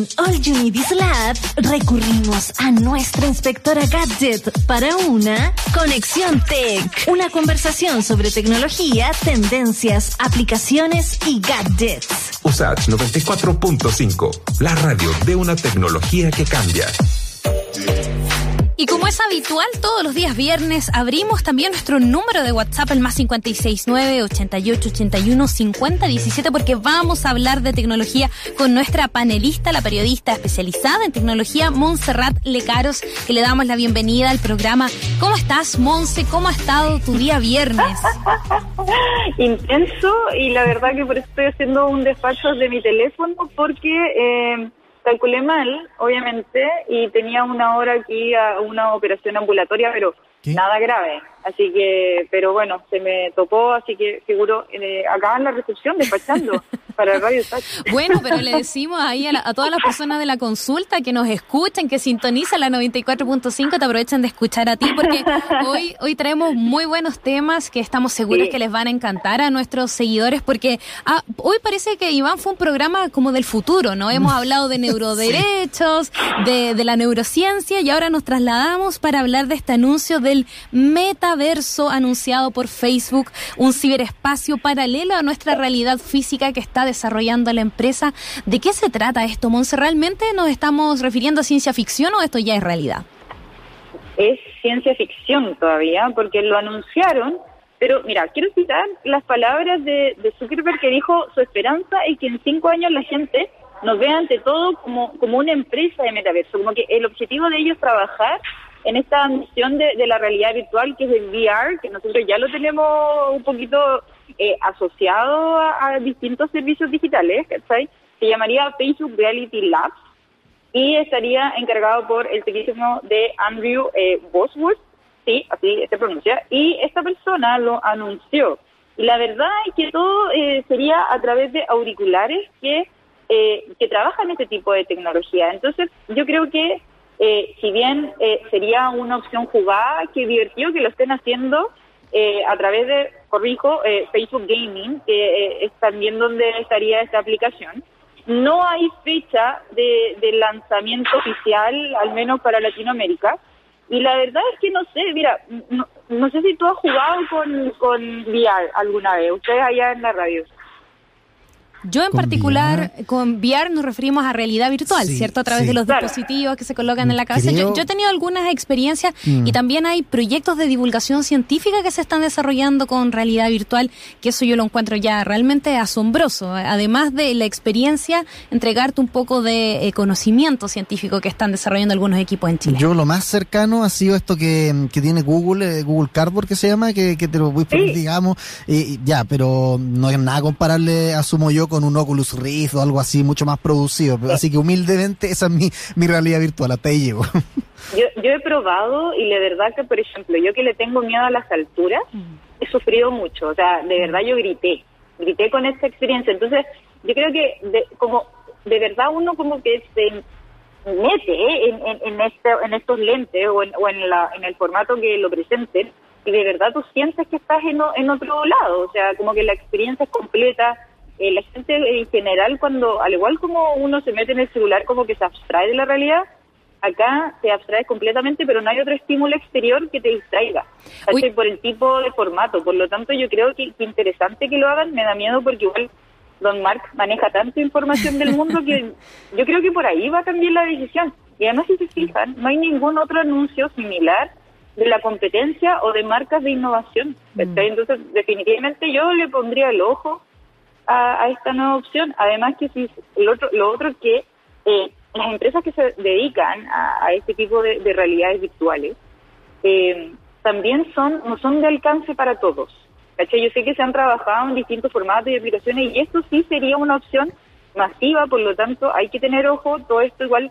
En All You Need Lab recurrimos a nuestra inspectora Gadget para una Conexión Tech. Una conversación sobre tecnología, tendencias, aplicaciones y gadgets. USAT 94.5, la radio de una tecnología que cambia. Y como es habitual, todos los días viernes abrimos también nuestro número de WhatsApp, el más 569 88 81 50 17, porque vamos a hablar de tecnología con nuestra panelista, la periodista especializada en tecnología, Montserrat Lecaros, que le damos la bienvenida al programa. ¿Cómo estás, Monse? ¿Cómo ha estado tu día viernes? Intenso, y la verdad que por eso estoy haciendo un despacho de mi teléfono, porque... Eh, calculé mal, obviamente, y tenía una hora aquí a una operación ambulatoria, pero nada grave. Así que, pero bueno, se me topó, así que seguro eh, acá en la recepción despachando para el Radio Bueno, pero le decimos ahí a, todas las personas de la consulta que nos escuchen, que sintonizan la 94.5, te aprovechen de escuchar a ti, porque hoy, hoy traemos muy buenos temas que estamos seguros que les van a encantar a nuestros seguidores, porque ah, hoy parece que Iván fue un programa como del futuro, ¿no? Hemos hablado de neuroderechos, de, de la neurociencia, y ahora nos trasladamos para hablar de este anuncio del meta verso anunciado por Facebook, un ciberespacio paralelo a nuestra realidad física que está desarrollando la empresa. ¿De qué se trata esto, Monse? ¿Realmente nos estamos refiriendo a ciencia ficción o esto ya es realidad? Es ciencia ficción todavía, porque lo anunciaron, pero mira, quiero citar las palabras de, de Zuckerberg que dijo, su esperanza es que en cinco años la gente nos vea ante todo como, como una empresa de metaverso, como que el objetivo de ellos es trabajar en esta misión de, la realidad virtual que es el VR, que nosotros ya lo tenemos un poquito eh, asociado a, distintos servicios digitales. Se llamaría Facebook Reality Labs y estaría encargado por el tecnísimo de Andrew eh, Bosworth, sí, así se pronuncia, y esta persona lo anunció. Y la verdad es que todo eh, sería a través de auriculares que, eh, que trabajan este tipo de tecnología. Entonces, yo creo que eh, si bien eh, sería una opción jugada, que divertido que lo estén haciendo eh, a través de, corrijo, Facebook Gaming, que es también donde estaría esta aplicación. No hay fecha de, lanzamiento oficial, al menos para Latinoamérica. Y la verdad es que no sé, mira, no, sé si tú has jugado con, con VR alguna vez, ustedes allá en la radio. Yo en particular, con VR nos referimos a realidad virtual, ¿cierto? A través de los dispositivos que se colocan en la cabeza. Yo, he tenido algunas experiencias mm. y también hay proyectos de divulgación científica que se están desarrollando con realidad virtual, que eso yo lo encuentro ya realmente asombroso. Además de la experiencia, entregarte un poco de eh, conocimiento científico que están desarrollando algunos equipos en Chile. Yo lo más cercano ha sido esto que, tiene Google, eh, Google Cardboard que se llama, que, te lo voy a poner, digamos, ya, pero no es nada comparable, asumo yo, con un Oculus Rift o algo así, mucho más producido. Así que humildemente esa es mi, mi realidad virtual, hasta ahí llego. Yo, yo he probado y de verdad que, por ejemplo, yo que le tengo miedo a las alturas, he sufrido mucho. O sea, de verdad yo grité, grité con esta experiencia. Entonces, yo creo que de, como de verdad uno como que se mete ¿eh? en, en, este, en estos lentes o, en, o en, la, en el formato que lo presenten y de verdad tú sientes que estás en, en otro lado, o sea, como que la experiencia es completa, eh, la gente en general cuando, al igual como uno se mete en el celular como que se abstrae de la realidad, acá te abstraes completamente, pero no hay otro estímulo exterior que te distraiga, por el tipo de formato. Por lo tanto, yo creo que, que, interesante que lo hagan, me da miedo porque igual Don Mark maneja tanta información del mundo que yo creo que por ahí va a cambiar la decisión. Y además, si se fijan, no hay ningún otro anuncio similar de la competencia o de marcas de innovación. Mm. Entonces, definitivamente yo le pondría el ojo a, esta nueva opción. Además que si lo otro, lo otro que eh, las empresas que se dedican a, este tipo de, realidades virtuales eh, también son no son de alcance para todos. Yo sé que se han trabajado en distintos formatos y aplicaciones y esto sí sería una opción masiva, por lo tanto hay que tener ojo, todo esto igual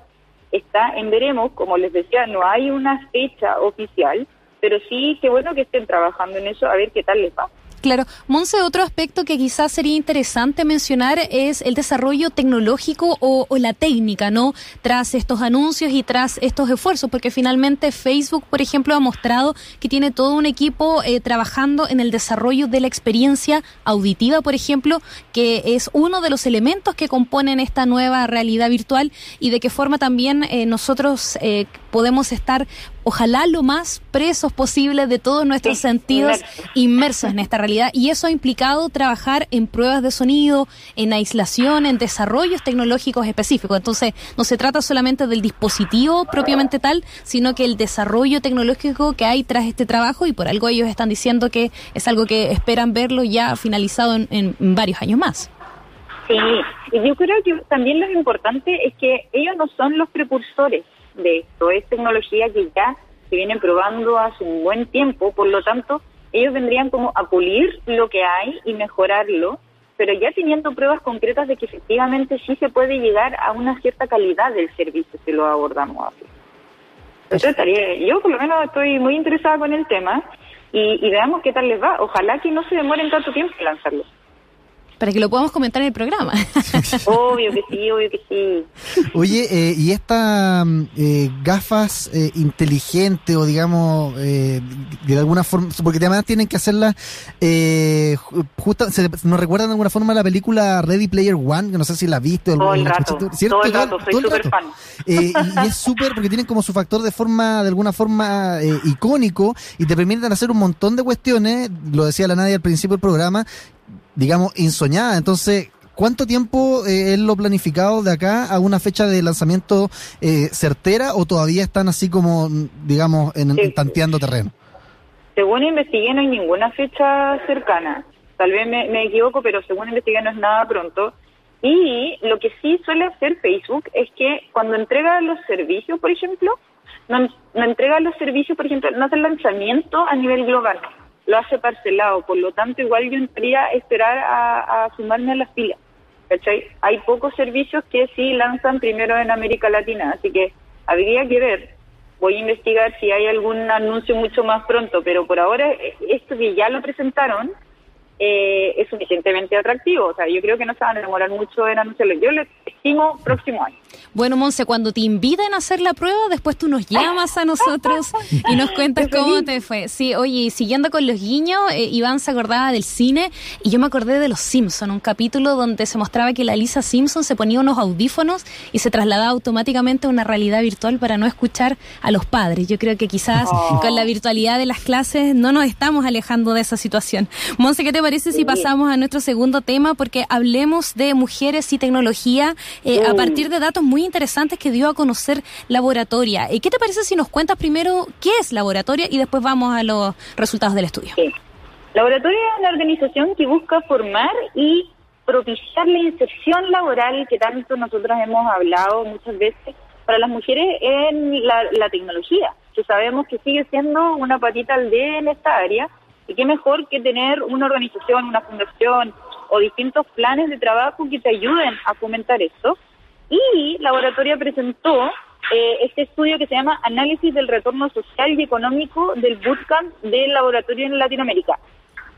está en veremos, como les decía, no hay una fecha oficial, pero sí, qué bueno que estén trabajando en eso, a ver qué tal les va. Claro. Monse, otro aspecto que quizás sería interesante mencionar es el desarrollo tecnológico o, la técnica, ¿no? Tras estos anuncios y tras estos esfuerzos, porque finalmente Facebook, por ejemplo, ha mostrado que tiene todo un equipo eh, trabajando en el desarrollo de la experiencia auditiva, por ejemplo, que es uno de los elementos que componen esta nueva realidad virtual y de qué forma también eh, nosotros eh, podemos estar ojalá lo más presos posible de todos nuestros sentidos inmersos en esta realidad. Y eso ha implicado trabajar en pruebas de sonido, en aislación, en desarrollos tecnológicos específicos. Entonces, no se trata solamente del dispositivo propiamente tal, sino que el desarrollo tecnológico que hay tras este trabajo y por algo ellos están diciendo que es algo que esperan verlo ya finalizado en, en varios años más. Sí, y yo creo que también lo importante es que ellos no son los precursores de esto. Es tecnología que ya se viene probando hace un buen tiempo, por lo tanto, ellos vendrían como a pulir lo que hay y mejorarlo, pero ya teniendo pruebas concretas de que efectivamente sí se puede llegar a una cierta calidad del servicio si lo abordamos así. Entonces, yo por lo menos estoy muy interesada con el tema y, y veamos qué tal les va. Ojalá que no se demoren tanto tiempo en lanzarlo para que lo podamos comentar en el programa. obvio que sí, obvio que sí. Oye, eh, ¿y estas eh, gafas eh, inteligentes o digamos, eh, de alguna forma, porque además tienen que hacerlas, eh, justo, se, nos recuerdan de alguna forma la película Ready Player One, que no sé si la viste. Todo el, rato, todo el rato, soy súper fan. y, y, es súper porque tienen como su factor de forma, de alguna forma icónico y te permiten hacer un montón de cuestiones, lo decía la Nadia al principio del programa, digamos, insoñada. Entonces, ¿cuánto tiempo eh, es lo planificado de acá a una fecha de lanzamiento eh, certera o todavía están así como, digamos, en, tanteando terreno? Según investigué, no hay ninguna fecha cercana. Tal vez me, equivoco, pero según investigué no es nada pronto. Y lo que sí suele hacer Facebook es que cuando entrega los servicios, por ejemplo, no, no entrega los servicios, por ejemplo, no hace el lanzamiento a nivel global lo hace parcelado, por lo tanto igual yo entraría a esperar a, sumarme a las filas. ¿cachai? Hay pocos servicios que sí lanzan primero en América Latina, así que habría que ver. Voy a investigar si hay algún anuncio mucho más pronto, pero por ahora eh, esto que ya lo presentaron eh, es suficientemente atractivo. O sea, yo creo que no se van a demorar mucho en anunciarlo. Yo le estimo próximo año. Bueno, Monse, cuando te inviten a hacer la prueba, después tú nos llamas a nosotros y nos cuentas cómo te fue. Sí, oye, siguiendo con los guiños, eh, Iván se acordaba del cine y yo me acordé de Los Simpson, un capítulo donde se mostraba que la Lisa Simpson se ponía unos audífonos y se trasladaba automáticamente a una realidad virtual para no escuchar a los padres. Yo creo que quizás oh. con la virtualidad de las clases no nos estamos alejando de esa situación. Monse, ¿qué te parece si pasamos a nuestro segundo tema? Porque hablemos de mujeres y tecnología eh, a partir de datos muy interesantes que dio a conocer Laboratoria. ¿Y qué te parece si nos cuentas primero qué es Laboratoria y después vamos a los resultados del estudio? Laboratoria es una organización que busca formar y propiciar la inserción laboral que tanto nosotros hemos hablado muchas veces para las mujeres en la, tecnología, que sabemos que sigue siendo una patita al en esta área y qué mejor que tener una organización, una fundación o distintos planes de trabajo que te ayuden a fomentar esto. Y Laboratoria presentó eh, este estudio que se llama Análisis del Retorno Social y Económico del Bootcamp del Laboratorio en Latinoamérica.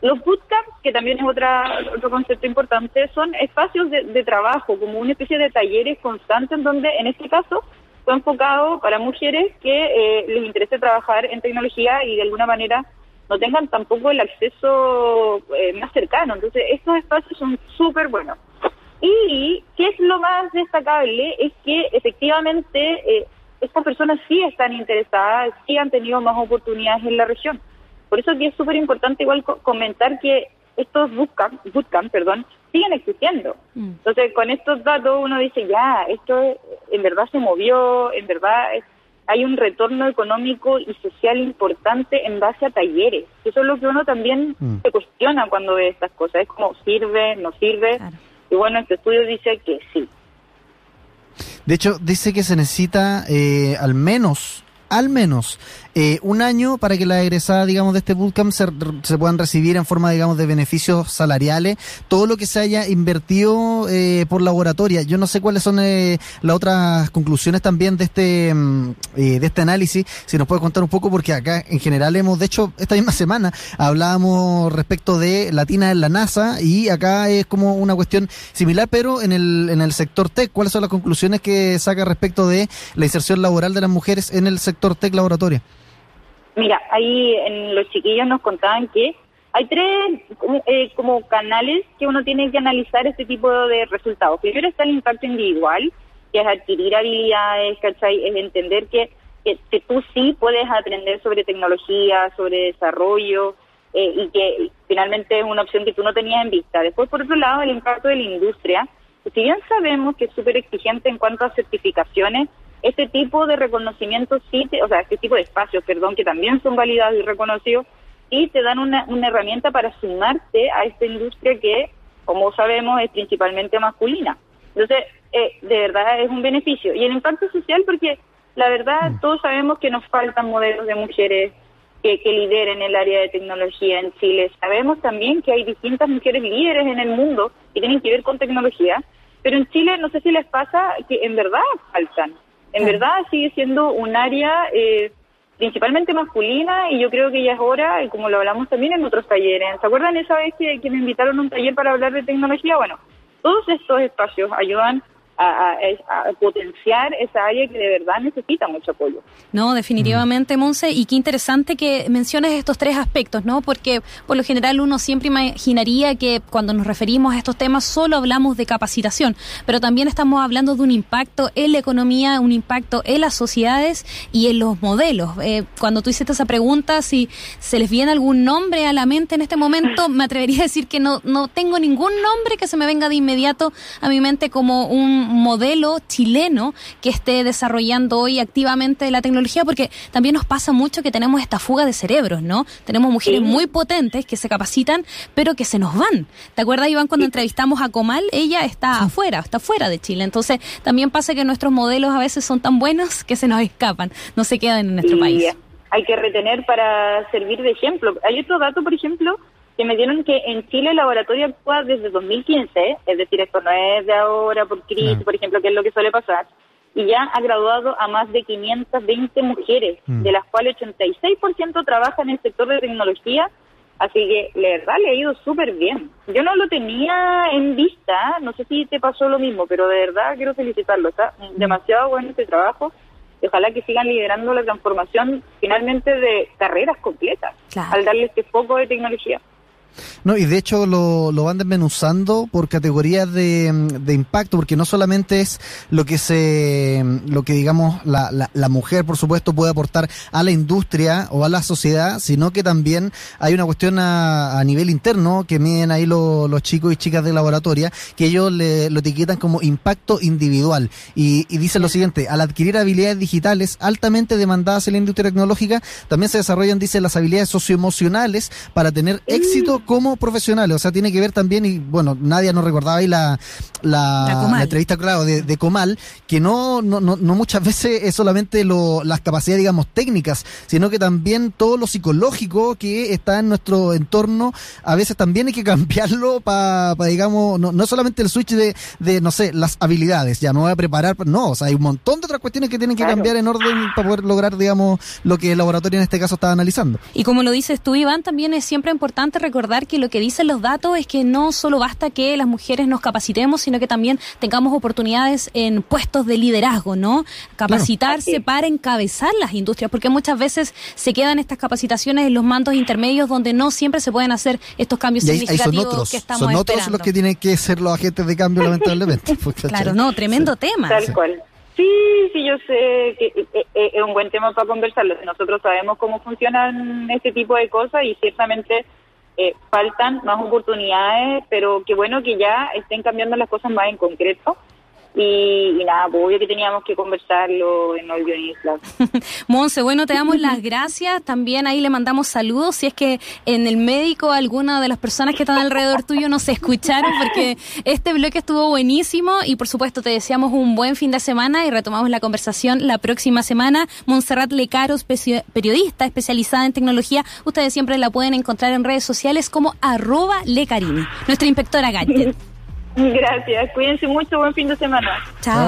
Los bootcamps, que también es otra, otro concepto importante, son espacios de, trabajo, como una especie de talleres constantes, en donde en este caso fue enfocado para mujeres que eh, les interese trabajar en tecnología y de alguna manera no tengan tampoco el acceso eh, más cercano. Entonces, estos espacios son súper buenos. Y, ¿qué es lo más destacable? Es que efectivamente eh, estas personas sí están interesadas, sí han tenido más oportunidades en la región. Por eso que es súper importante igual comentar que estos bootcamp, bootcamp, perdón, siguen existiendo. Mm. Entonces, con estos datos uno dice, ya, esto en verdad se movió, en verdad es hay un retorno económico y social importante en base a talleres. Eso es lo que uno también mm. se cuestiona cuando ve estas cosas. Es como, ¿sirve? ¿No sirve? Y bueno, este estudio dice que sí. De hecho, dice que se necesita eh, al menos al menos eh, un año para que las egresadas, digamos, de este bootcamp se, se, puedan recibir en forma, digamos, de beneficios salariales, todo lo que se haya invertido eh, por laboratoria. Yo no sé cuáles son eh, las otras conclusiones también de este, mm, eh, de este análisis, si nos puede contar un poco, porque acá en general hemos, de hecho, esta misma semana hablábamos respecto de Latina en la NASA y acá es como una cuestión similar, pero en el, en el sector tech. ¿Cuáles son las conclusiones que saca respecto de la inserción laboral de las mujeres en el sector tech laboratoria? Mira, ahí en los chiquillos nos contaban que hay tres eh, como canales que uno tiene que analizar este tipo de resultados. Primero está el impacto individual, que es adquirir habilidades, ¿cachai? Es entender que, que, tú sí puedes aprender sobre tecnología, sobre desarrollo, eh, y que finalmente es una opción que tú no tenías en vista. Después, por otro lado, el impacto de la industria. Si bien sabemos que es súper exigente en cuanto a certificaciones, este tipo de reconocimiento sí, o sea, este tipo de espacios, perdón, que también son validados y reconocidos, y te dan una, una herramienta para sumarte a esta industria que, como sabemos, es principalmente masculina. Entonces, eh, de verdad es un beneficio. Y el impacto social, porque la verdad mm. todos sabemos que nos faltan modelos de mujeres que, que lideren el área de tecnología en Chile. Sabemos también que hay distintas mujeres líderes en el mundo que tienen que ver con tecnología, pero en Chile no sé si les pasa que en verdad faltan en verdad sigue siendo un área eh, principalmente masculina y yo creo que ya es hora, y como lo hablamos también en otros talleres. ¿Se acuerdan esa vez que, que me invitaron a un taller para hablar de tecnología? Bueno, todos estos espacios ayudan a, potenciar esa área que de verdad necesita mucho apoyo. No, definitivamente, Monse, y qué interesante que menciones estos tres aspectos, ¿no? Porque por lo general uno siempre imaginaría que cuando nos referimos a estos temas solo hablamos de capacitación, pero también estamos hablando de un impacto en la economía, un impacto en las sociedades y en los modelos. Eh, cuando tú hiciste esa pregunta, si se les viene algún nombre a la mente en este momento, me atrevería a decir que no, no tengo ningún nombre que se me venga de inmediato a mi mente como un modelo chileno que esté desarrollando hoy activamente la tecnología, porque también nos pasa mucho que tenemos esta fuga de cerebros, ¿no? Tenemos mujeres muy potentes que se capacitan, pero que se nos van. ¿Te acuerdas, Iván, cuando entrevistamos a Comal? Ella está afuera, está fuera de Chile. Entonces, también pasa que nuestros modelos a veces son tan buenos que se nos escapan, no se quedan en nuestro país. Hay que retener para servir de ejemplo. Hay otro dato, por ejemplo, que me dieron que en Chile el laboratorio actúa desde 2015, es decir, esto no es de ahora por crisis, por ejemplo, que es lo que suele pasar, y ya ha graduado a más de 520 mujeres, mm. de las cuales 86% trabajan en el sector de tecnología, así que la verdad le ha ido súper bien. Yo no lo tenía en vista, no sé si te pasó lo mismo, pero de verdad quiero felicitarlo, está mm. demasiado bueno este trabajo ojalá que sigan liderando la transformación finalmente de carreras completas al darle este foco de tecnología. No, y de hecho lo, lo van desmenuzando por categorías de, de, impacto, porque no solamente es lo que se, lo que digamos la, la, mujer, por supuesto, puede aportar a la industria o a la sociedad, sino que también hay una cuestión a, a nivel interno que miden ahí los chicos y chicas de laboratoria, que ellos le, lo etiquetan como impacto individual. Y, y dicen lo siguiente, al adquirir habilidades digitales altamente demandadas en la industria tecnológica, también se desarrollan, dice, las habilidades socioemocionales para tener éxito como profesionales. O sea, tiene que ver también, y bueno, nadie nos recordaba ahí la, la, entrevista, claro, de, Comal, que no, no, no, muchas veces es solamente lo, las capacidades, digamos, técnicas, sino que también todo lo psicológico que está en nuestro entorno, a veces también hay que cambiarlo para, digamos, no, no solamente el switch de, de, no sé, las habilidades, ya me voy a preparar, no, o sea, hay un montón de otras cuestiones que tienen que cambiar en orden para poder lograr, digamos, lo que el laboratorio en este caso está analizando. Y como lo dices tú, Iván, también es siempre importante recordar que lo que dicen los datos es que no solo basta que las mujeres nos capacitemos, sino que también tengamos oportunidades en puestos de liderazgo, ¿no? Capacitarse para encabezar las industrias, porque muchas veces se quedan estas capacitaciones en los mandos intermedios donde no siempre se pueden hacer estos cambios significativos que estamos Son otros los que tienen que ser los agentes de cambio, lamentablemente. Pues, claro, no, tremendo tema. Tal cual. Sí, sí, yo sé que eh, eh, es un buen tema para conversarlo. Nosotros sabemos cómo funcionan este tipo de cosas y ciertamente eh, faltan más oportunidades, pero qué bueno que ya estén cambiando las cosas más en concreto. Y, nada, pues obvio que teníamos que conversarlo en All Isla. Monse, bueno, te damos las gracias. También ahí le mandamos saludos. Si es que en el médico alguna de las personas que están alrededor tuyo no se escucharon, porque este bloque estuvo buenísimo. Y por supuesto, te deseamos un buen fin de semana y retomamos la conversación la próxima semana. Montserrat Lecaro, periodista especializada en tecnología. Ustedes siempre la pueden encontrar en redes sociales como arroba lecarini, nuestra inspectora Gadget. Gracias, cuídense mucho, buen fin de semana. Chao.